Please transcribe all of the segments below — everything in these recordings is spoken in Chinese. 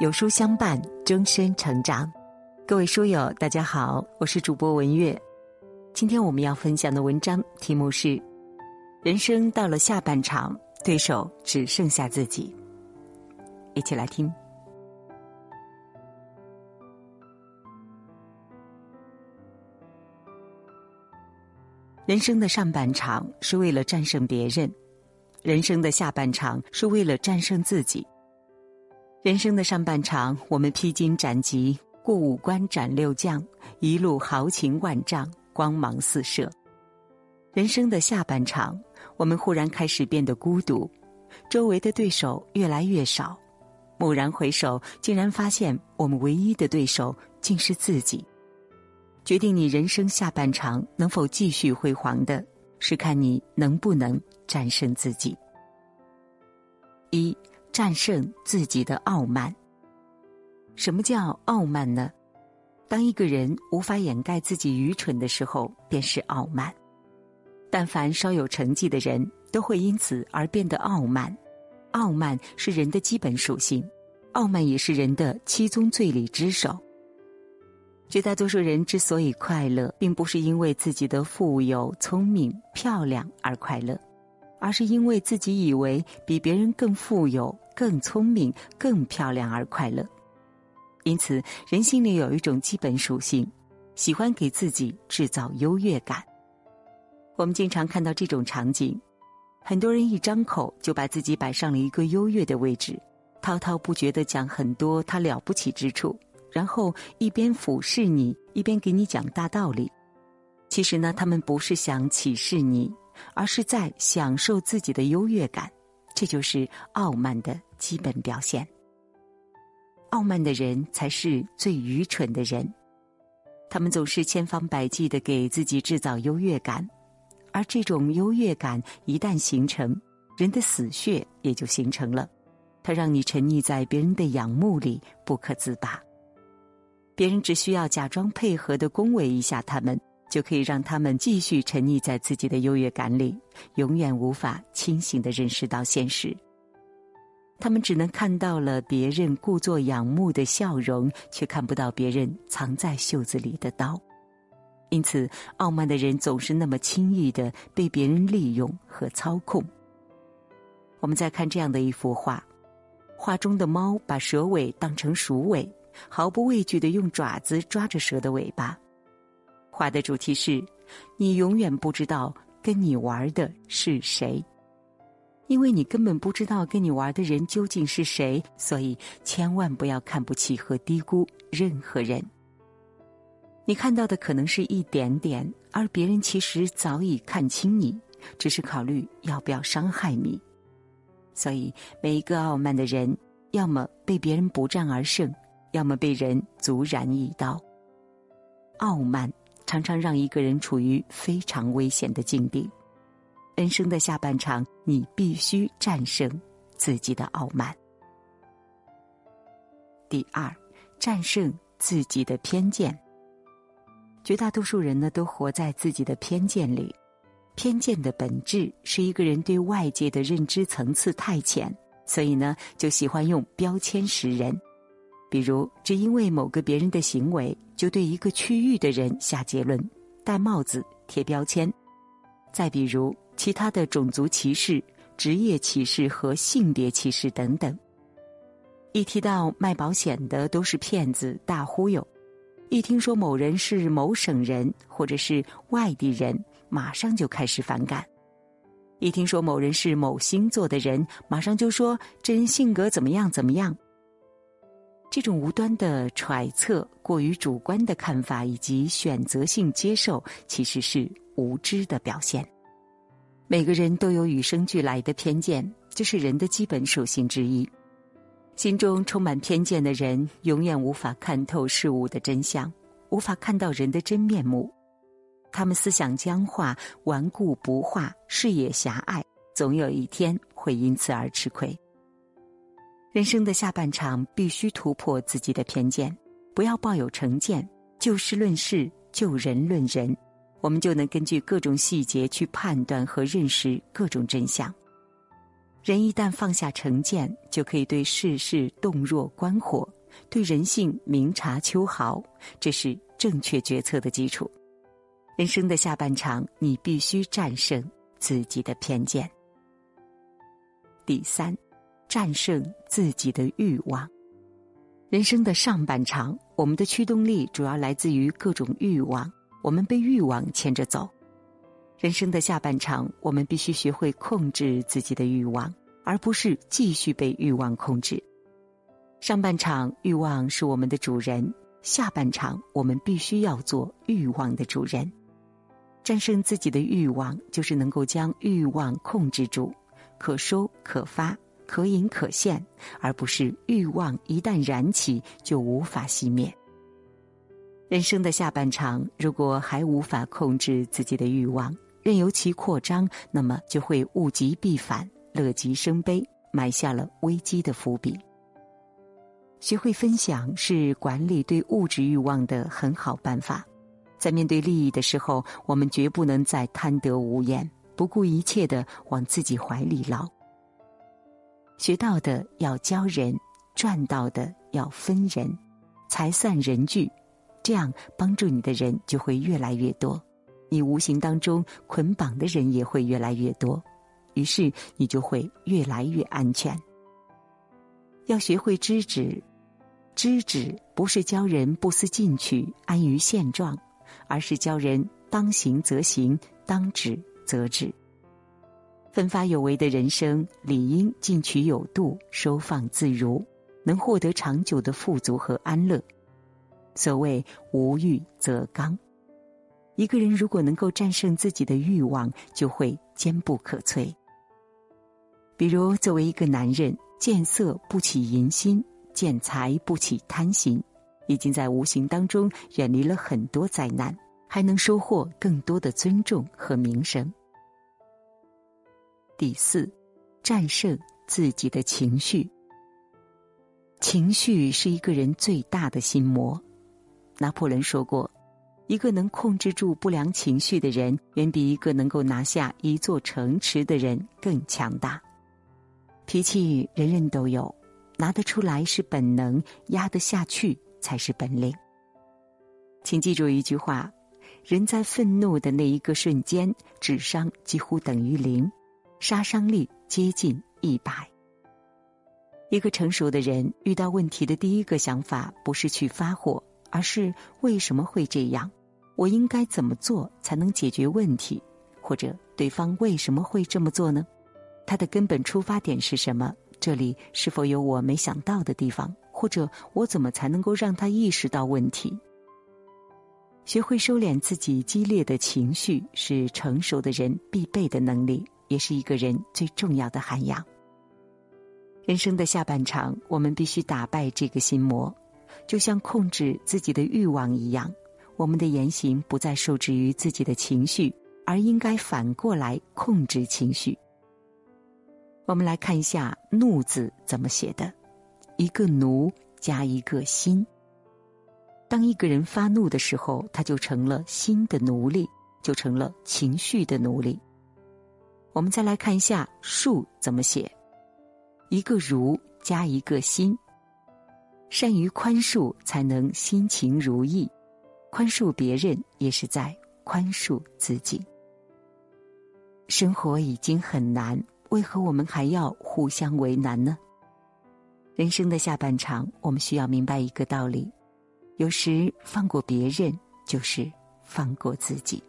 有书相伴，终身成长。各位书友，大家好，我是主播文月。今天我们要分享的文章题目是：人生到了下半场，对手只剩下自己。一起来听。人生的上半场是为了战胜别人，人生的下半场是为了战胜自己。人生的上半场，我们披荆斩棘，过五关斩六将，一路豪情万丈，光芒四射。人生的下半场，我们忽然开始变得孤独，周围的对手越来越少，蓦然回首，竟然发现我们唯一的对手竟是自己。决定你人生下半场能否继续辉煌的，是看你能不能战胜自己。一。战胜自己的傲慢。什么叫傲慢呢？当一个人无法掩盖自己愚蠢的时候，便是傲慢。但凡稍有成绩的人，都会因此而变得傲慢。傲慢是人的基本属性，傲慢也是人的七宗罪里之首。绝大多数人之所以快乐，并不是因为自己的富有、聪明、漂亮而快乐。而是因为自己以为比别人更富有、更聪明、更漂亮而快乐，因此人心里有一种基本属性，喜欢给自己制造优越感。我们经常看到这种场景：很多人一张口就把自己摆上了一个优越的位置，滔滔不绝的讲很多他了不起之处，然后一边俯视你，一边给你讲大道理。其实呢，他们不是想启示你。而是在享受自己的优越感，这就是傲慢的基本表现。傲慢的人才是最愚蠢的人，他们总是千方百计的给自己制造优越感，而这种优越感一旦形成，人的死穴也就形成了，它让你沉溺在别人的仰慕里不可自拔。别人只需要假装配合的恭维一下他们。就可以让他们继续沉溺在自己的优越感里，永远无法清醒的认识到现实。他们只能看到了别人故作仰慕的笑容，却看不到别人藏在袖子里的刀。因此，傲慢的人总是那么轻易的被别人利用和操控。我们再看这样的一幅画，画中的猫把蛇尾当成鼠尾，毫不畏惧的用爪子抓着蛇的尾巴。画的主题是：你永远不知道跟你玩的是谁，因为你根本不知道跟你玩的人究竟是谁，所以千万不要看不起和低估任何人。你看到的可能是一点点，而别人其实早已看清你，只是考虑要不要伤害你。所以，每一个傲慢的人，要么被别人不战而胜，要么被人足燃一刀。傲慢。常常让一个人处于非常危险的境地。人生的下半场，你必须战胜自己的傲慢。第二，战胜自己的偏见。绝大多数人呢，都活在自己的偏见里。偏见的本质是一个人对外界的认知层次太浅，所以呢，就喜欢用标签识人。比如，只因为某个别人的行为，就对一个区域的人下结论、戴帽子、贴标签。再比如，其他的种族歧视、职业歧视和性别歧视等等。一提到卖保险的都是骗子、大忽悠；一听说某人是某省人或者是外地人，马上就开始反感；一听说某人是某星座的人，马上就说这人性格怎么样怎么样。这种无端的揣测、过于主观的看法以及选择性接受，其实是无知的表现。每个人都有与生俱来的偏见，这是人的基本属性之一。心中充满偏见的人，永远无法看透事物的真相，无法看到人的真面目。他们思想僵化、顽固不化、视野狭隘，总有一天会因此而吃亏。人生的下半场必须突破自己的偏见，不要抱有成见，就事论事，就人论人，我们就能根据各种细节去判断和认识各种真相。人一旦放下成见，就可以对世事洞若观火，对人性明察秋毫。这是正确决策的基础。人生的下半场，你必须战胜自己的偏见。第三，战胜自己的欲望。人生的上半场，我们的驱动力主要来自于各种欲望，我们被欲望牵着走。人生的下半场，我们必须学会控制自己的欲望，而不是继续被欲望控制。上半场，欲望是我们的主人；下半场，我们必须要做欲望的主人。战胜自己的欲望，就是能够将欲望控制住，可收可发，可隐可现，而不是欲望一旦燃起就无法熄灭。人生的下半场，如果还无法控制自己的欲望，任由其扩张，那么就会物极必反，乐极生悲，埋下了危机的伏笔。学会分享是管理对物质欲望的很好办法。在面对利益的时候，我们绝不能再贪得无厌，不顾一切的往自己怀里捞。学到的要教人，赚到的要分人，财散人聚，这样帮助你的人就会越来越多，你无形当中捆绑的人也会越来越多，于是你就会越来越安全。要学会知止，知止不是教人不思进取、安于现状。而是教人当行则行，当止则止。奋发有为的人生，理应进取有度，收放自如，能获得长久的富足和安乐。所谓无欲则刚。一个人如果能够战胜自己的欲望，就会坚不可摧。比如，作为一个男人，见色不起淫心，见财不起贪心。已经在无形当中远离了很多灾难，还能收获更多的尊重和名声。第四，战胜自己的情绪。情绪是一个人最大的心魔。拿破仑说过：“一个能控制住不良情绪的人，远比一个能够拿下一座城池的人更强大。”脾气人人都有，拿得出来是本能，压得下去。才是本领。请记住一句话：人在愤怒的那一个瞬间，智商几乎等于零，杀伤力接近一百。一个成熟的人遇到问题的第一个想法，不是去发火，而是为什么会这样？我应该怎么做才能解决问题？或者对方为什么会这么做呢？他的根本出发点是什么？这里是否有我没想到的地方？或者我怎么才能够让他意识到问题？学会收敛自己激烈的情绪，是成熟的人必备的能力，也是一个人最重要的涵养。人生的下半场，我们必须打败这个心魔，就像控制自己的欲望一样。我们的言行不再受制于自己的情绪，而应该反过来控制情绪。我们来看一下“怒”字怎么写的。一个奴加一个心。当一个人发怒的时候，他就成了心的奴隶，就成了情绪的奴隶。我们再来看一下“恕”怎么写，一个如加一个心。善于宽恕，才能心情如意；宽恕别人，也是在宽恕自己。生活已经很难，为何我们还要互相为难呢？人生的下半场，我们需要明白一个道理：有时放过别人，就是放过自己。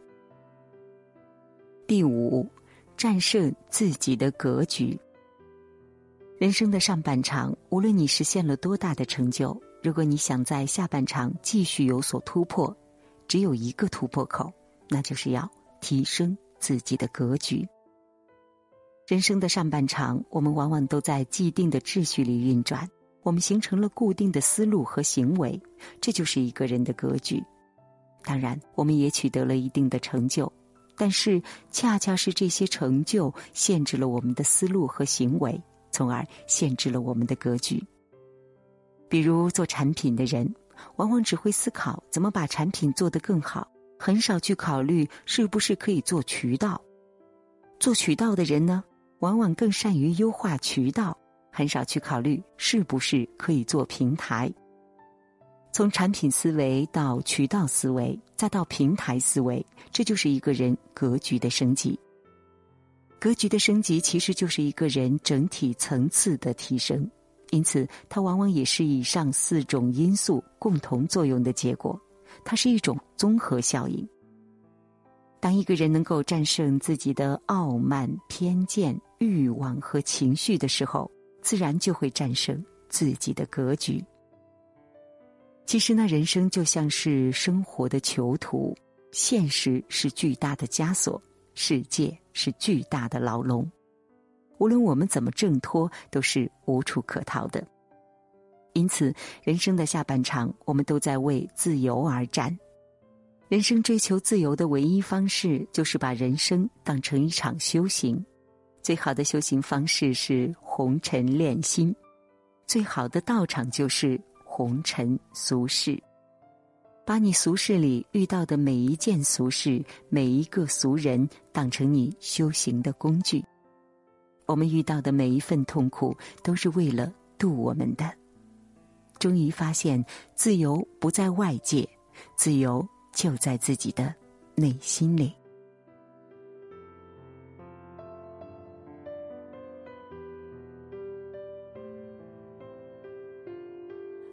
第五，战胜自己的格局。人生的上半场，无论你实现了多大的成就，如果你想在下半场继续有所突破，只有一个突破口，那就是要提升自己的格局。人生的上半场，我们往往都在既定的秩序里运转，我们形成了固定的思路和行为，这就是一个人的格局。当然，我们也取得了一定的成就，但是恰恰是这些成就限制了我们的思路和行为，从而限制了我们的格局。比如做产品的人，往往只会思考怎么把产品做得更好，很少去考虑是不是可以做渠道。做渠道的人呢？往往更善于优化渠道，很少去考虑是不是可以做平台。从产品思维到渠道思维，再到平台思维，这就是一个人格局的升级。格局的升级其实就是一个人整体层次的提升，因此它往往也是以上四种因素共同作用的结果。它是一种综合效应。当一个人能够战胜自己的傲慢、偏见、欲望和情绪的时候，自然就会战胜自己的格局。其实呢，人生就像是生活的囚徒，现实是巨大的枷锁，世界是巨大的牢笼。无论我们怎么挣脱，都是无处可逃的。因此，人生的下半场，我们都在为自由而战。人生追求自由的唯一方式，就是把人生当成一场修行。最好的修行方式是红尘练心，最好的道场就是。红尘俗世，把你俗世里遇到的每一件俗事、每一个俗人当成你修行的工具。我们遇到的每一份痛苦，都是为了渡我们的。终于发现，自由不在外界，自由就在自己的内心里。